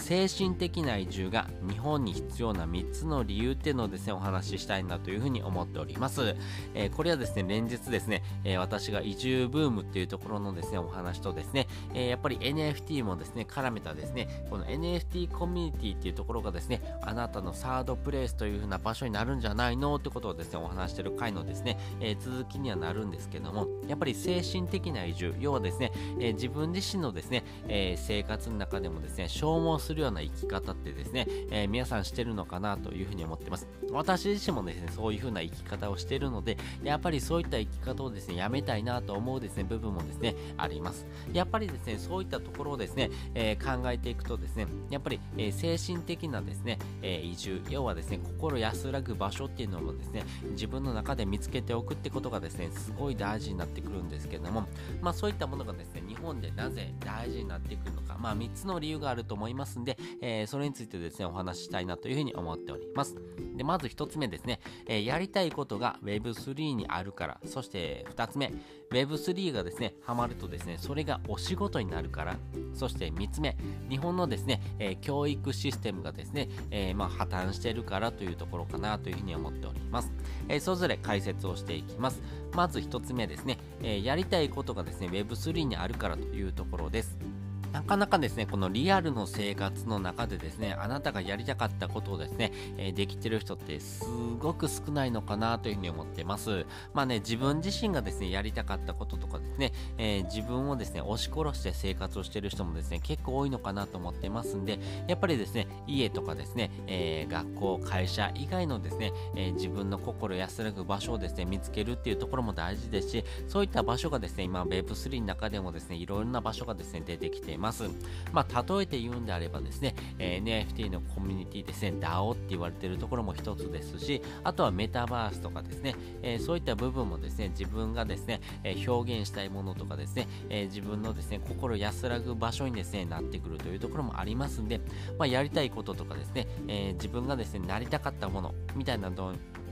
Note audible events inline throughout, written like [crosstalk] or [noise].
精神的な移住が日本に必要な3つの理由っていうのをですね、お話ししたいなというふうに思っております。えー、これはですね、連日ですね、えー、私が移住ブームっていうところのですね、お話とですね、えー、やっぱり NFT もですね、絡めたですね、この NFT コミュニティっていうところがですね、あなたのサードプレイスというふうな場所になるんじゃないのってことをですね、お話してる回のですね、え続きにはなるんですけども、やっぱり精神的な移住、要はですね、え自分自身のですね、え生活の中でもですね、消耗するするような生き方ってですね、えー、皆さんしてるのかなというふうに思ってます。私自身もですね、そういうふうな生き方をしているので、やっぱりそういった生き方をですね、やめたいなと思うですね、部分もですね、あります。やっぱりですね、そういったところをですね、えー、考えていくとですね、やっぱり、えー、精神的なですね、え移住、要はですね、心安らぐ場所っていうのもですね、自分の中で見つけておくってことがですね、すごい大事になってくるんですけども、まあそういったものがですね、日本でなぜ大事になってくるのか、まあ3つの理由があると思いますんで、えー、それについてですね、お話ししたいなというふうに思っております。で、まず1つ目ですね、えー、やりたいことが Web3 にあるから、そして2つ目、Web3 がですね、ハマるとですね、それがお仕事になるから、そして3つ目、日本のですね、えー、教育システムがですね、え、まあ、破綻してるからというところかなというふうに思っております。え、それぞれ解説をしていきます。まず1つ目ですね、えやりたいことがですね、Web3 にあるからというところです。なかなかですね、このリアルの生活の中でですね、あなたがやりたかったことをですね、えー、できてる人ってすごく少ないのかなというふうに思ってます。まあね、自分自身がですね、やりたかったこととかですね、えー、自分をですね、押し殺して生活をしてる人もですね、結構多いのかなと思ってますんで、やっぱりですね、家とかですね、えー、学校、会社以外のですね、え自分の心安らぐ場所をですね、見つけるっていうところも大事ですし、そういった場所がですね、今 Web3 の中でもですね、いろいろな場所がですね、出てきています。ます。まあ、例えて言うんであればですね、えー、NFT のコミュニティですね、DAO って言われてるところも一つですし、あとはメタバースとかですね、えー、そういった部分もですね、自分がですね、え、表現したいものとかですね、え自分のですね、心安らぐ場所にですね、なってくるというところもありますんで、まあ、やりたいこととかですね、え自分がですね、なりたかったものみたいな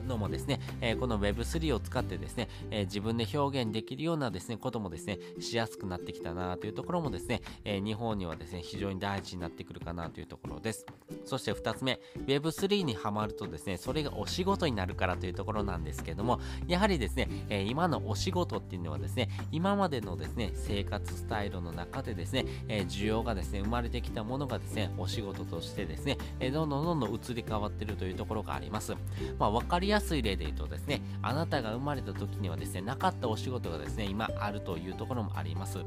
のもですね、えー、この Web3 を使ってですね、えー、自分で表現できるようなですね、こともですね、しやすくなってきたなというところもですね、え、日本にはですね、非常に大事になってくるかなというところです。そして2つ目、Web3 にはまるとですね、それがお仕事になるからというところなんですけども、やはりですね、え今のお仕事っていうのはですね、今までのですね、生活スタイルの中でですね、え需要がですね、生まれてきたものがですね、お仕事としてですね、えどんどんどんどん移り変わってるというところがあります。まあ、わかりやすい例で言うとですね、あなたが生まれた時にはですね、なかったお仕事がですね、今あるというところもあります。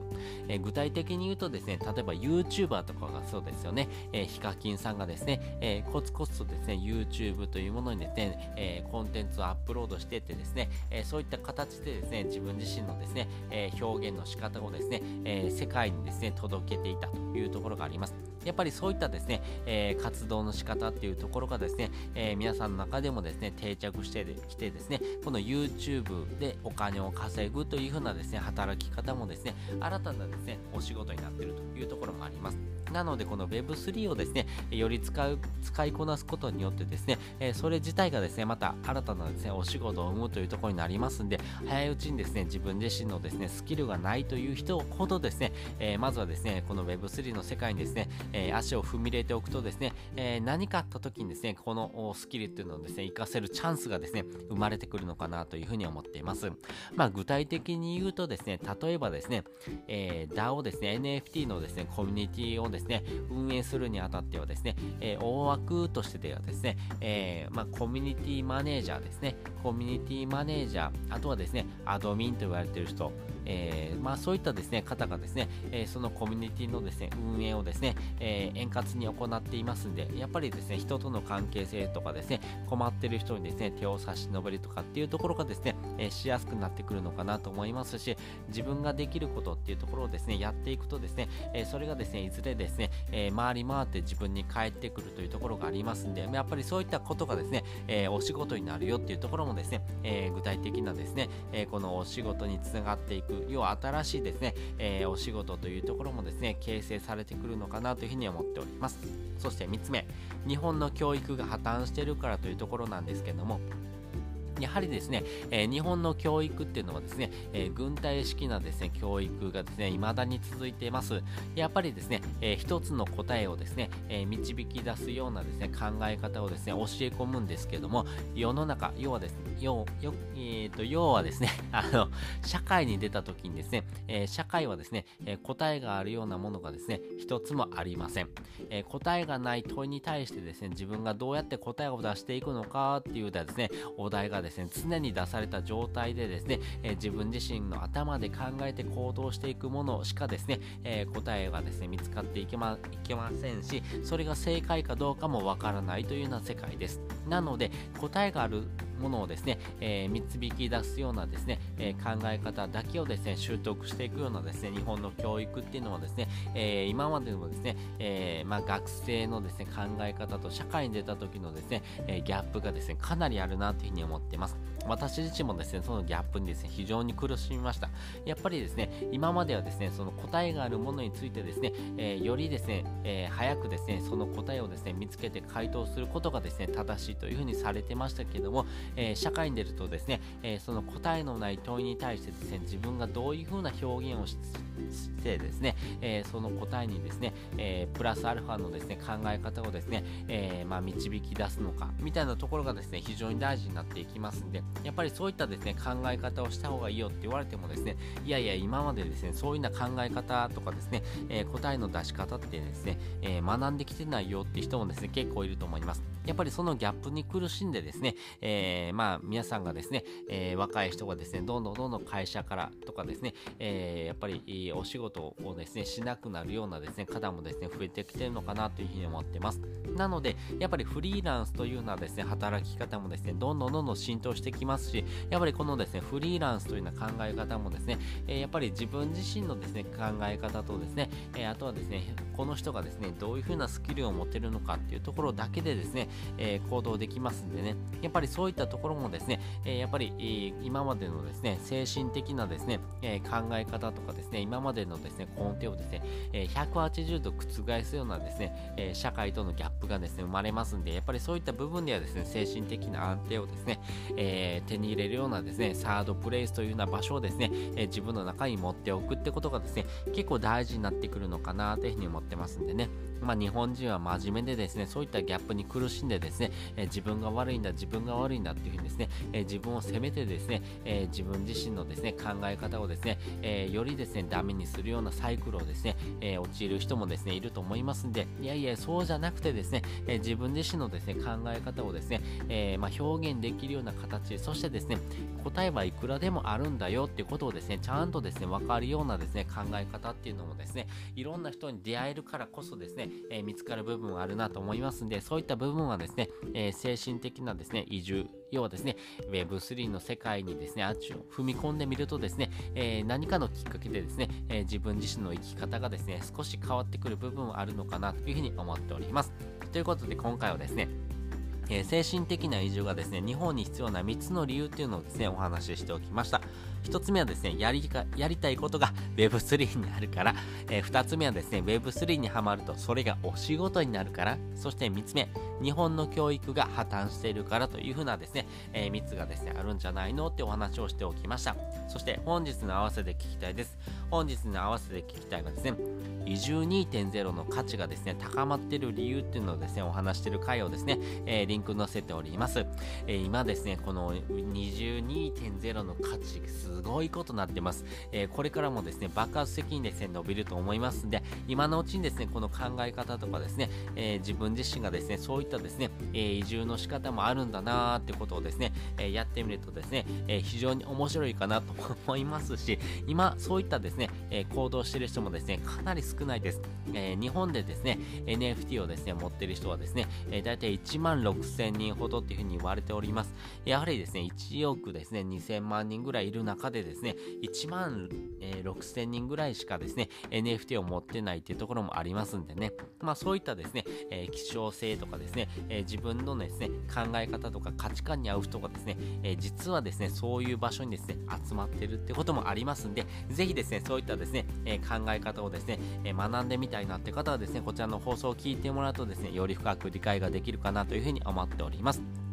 え具体的に言うとですね、例えば YouTuber とかがそうですよね、えー、ヒカキンさんがですね、えー、コツコツとですね、YouTube というものにですね、えー、コンテンツをアップロードしてってですね、えそういった形でですね、自分自身のですね、え表現の仕方をですね、え世界にですね、届けていたというところがあります。やっぱりそういったですね、え活動の仕方っていうところがですね、え皆さんの中でもですね、定着してきてですね、この YouTube でお金を稼ぐというふうなですね、働き方もですね、新たなですね、お仕事になっているというところもあります。なので、この Web3 をですね、より使う、使いこなすことによってですね、えそれ自体がですね、また新たなですね、お仕事を生むというところになりますんで、早いうちにですね、自分自身のですね、スキルがないという人ほどですね、えまずはですね、この Web3 の世界にですね、え足を踏み入れておくとですね、え何かあった時にですね、このスキルっていうのをですね、活かせるチャンスがですね、生まれてくるのかなというふうに思っています。まあ、具体的に言うとですね、例えばですね、えー、DAO ですね、NFT のですね、コミュニティをですね、運営するにあたってはですね、えー、大枠としてではですね、えー、まあ、コミュニティマネージャーですね、コミュニティマネージャー、あとはですね、アドミンと言われている人、えー、まあ、そういったですね方がですね、えー、そのコミュニティのですね運営をですね、えー、円滑に行っていますんで、やっぱりですね人との関係性とかですね困ってる人にですね手を差し伸べるとかっていうところがですね、えしやすくなってくるのかなと思いますし、自分ができることっていうところをですねやっていくとですね、えそれがですねいずれですね、え回り回って自分に返ってくるというところがありますんで、やっぱりそういったことがですね、えお仕事になるよっていうところもですね、え具体的なですね、えこのお仕事につながっていく要は新しいですね、えー、お仕事というところもですね形成されてくるのかなというふうに思っております。そして3つ目日本の教育が破綻してるからというところなんですけどもやはりですね、え、日本の教育っていうのはですね、え、軍隊式なですね、教育がですね、未だに続いています。やっぱりですね、えー、一つの答えをですね、え導き出すようなですね、考え方をですね、教え込むんですけども、世の中、要はですね、要よえーと、要はですね、[laughs] あの、社会に出た時にですね、え社会はですね、え答えがあるようなものがですね、一つもありません、え答えがない問いに対してですね、自分がどうやって答えを出していくのかっていうですね、お題がですねですね、常に出された状態でですね、えー、自分自身の頭で考えて行動していくものしかですね、えー、答えがですね、見つかっていけまいけませんし、それが正解かどうかもわからないというような世界です。なので、答えがあるものをですね、えー、導き出すようなですね、えー、考え方だけをですね、習得していくようなですね、日本の教育っていうのはですね、えー、今までのですね、えまあ、学生のですね、考え方と社会に出た時のですね、えギャップがですね、かなりあるなというふうに思ってます。私自身もですね、そのギャップにですね、非常に苦しみました。やっぱりですね、今まではですね、その答えがあるものについてですね、えよりですね、え早くですね、その答えをですね、見つけて回答することがですね、正しいというふうにされてましたけども、え、社会に出るとですね、え、その答えのない問いに対してですね、自分がどういうふうな表現をしてですね、えー、その答えにですね、えプラスアルファのですね、考え方をですね、えまあ、導き出すのか、みたいなところがですね、非常に大事になっていきますんで、やっぱりそういったですね、考え方をした方がいいよって言われてもですね、いやいや、今までですね、そういうような考え方とかですね、え答えの出し方ってですね、え学んできてないよって人もですね、結構いると思います。やっぱりそのギャップに苦しんでですね、えー、まあ皆さんがですね、えー、若い人がですね、どんどんどんどん会社からとかですね、えー、やっぱりお仕事をですね、しなくなるようなですね、方もですね、増えてきてるのかなというふうに思ってます。なので、やっぱりフリーランスというようなですね、働き方もですね、どんどんどんどん浸透してきますし、やっぱりこのですね、フリーランスというような考え方もですね、えやっぱり自分自身のですね、考え方とですね、えあとはですね、この人がですね、どういうふうなスキルを持てるのかっていうところだけでですね、えー、行動できますんでね、やっぱりそういったところもですね、え、やっぱり、今までのですね、精神的なですね、え考え方とかですね、今までのですね、根底をですね、え180度覆すようなですね、え社会とのギャップがですね、生まれますんで、やっぱりそういった部分ではですね、精神的な安定をですね、え手に入れるようなですね、サードプレイスというような場所をですね、え自分の中に持っておくってことがですね、結構大事になってくるのかなというふうに思ってますんでね、まあ、日本人は真面目でですね、そういったギャップに苦しんでですね、え、自分が悪いんだ、自分が悪いんだっていうふうにですね、え、自分を責めてですね、え、自分自身のですね、考え方をですね、えよりですね、ダメにするようなサイクルをですね、え陥る人もですね、いると思いますんで、いやいや、そうじゃなくてですね、え自分自身のですね、考え方をですね、えまあ、表現できるような形、そしてですね、答えはいくらでもあるんだよっていうことをですね、ちゃんとですね、分かるようなですね、考え方っていうのもですね、いろんな人に出会えるからこそですね、え見つかる部分はあるなと思いますんで、そういった部分ははですね、えー、精神的なですね、移住、要はですね、Web3 の世界にですね、あっちを踏み込んでみるとですね、えー、何かのきっかけでですね、え、自分自身の生き方がですね、少し変わってくる部分はあるのかなというふうに思っております。ということで今回はですね、え、精神的な移住がですね、日本に必要な3つの理由っていうのをですね、お話ししておきました。1つ目はですね、やりか、やりたいことが [laughs] Web3 になるから、えー、2つ目はですね、Web3 にはまるとそれがお仕事になるから、そして3つ目、日本の教育が破綻しているからというふうなですね、えー、3つがですね、あるんじゃないの？ってお話をしておきました。そして本日の合わせで聞きたいです。本日の合わせで聞きたいはですね、移住2.0の価値がですね、高まっている理由っていうのをですね、お話している回をですね、えー、リンク載せております。えー、今ですね、この22.0の価値、すごいことになってます。えー、これからもですね、爆発的にですね、伸びると思いますんで、今のうちにですね、この考え方とかですね、え自分自身がですね、そういったですね、え移住の仕方もあるんだなーってことをですね、えやってみるとですね、え非常に面白いかなと思いますし、今、そういったですね、え行動してる人もですね、かなり少ないです。えー、日本でですね、NFT をですね、持ってる人はですね、えー、大体1万6000人ほどっていうふうに言われております。やはりですね、1億ですね、2000万人ぐらいいる中中でですね、1万、え、6000人ぐらいしかですね、NFT を持ってないっていうところもありますんでね、まあそういったですね、えー、希少性とかですね、えー、自分のですね、考え方とか価値観に合う人がですね、え、実はですね、そういう場所にですね、集まってるってこともありますんで、ぜひですね、そういったですね、え考え方をですね、え学んでみたいなって方はですね、こちらの放送を聞いてもらうとですね、より深く理解ができるかなというふうに思っております。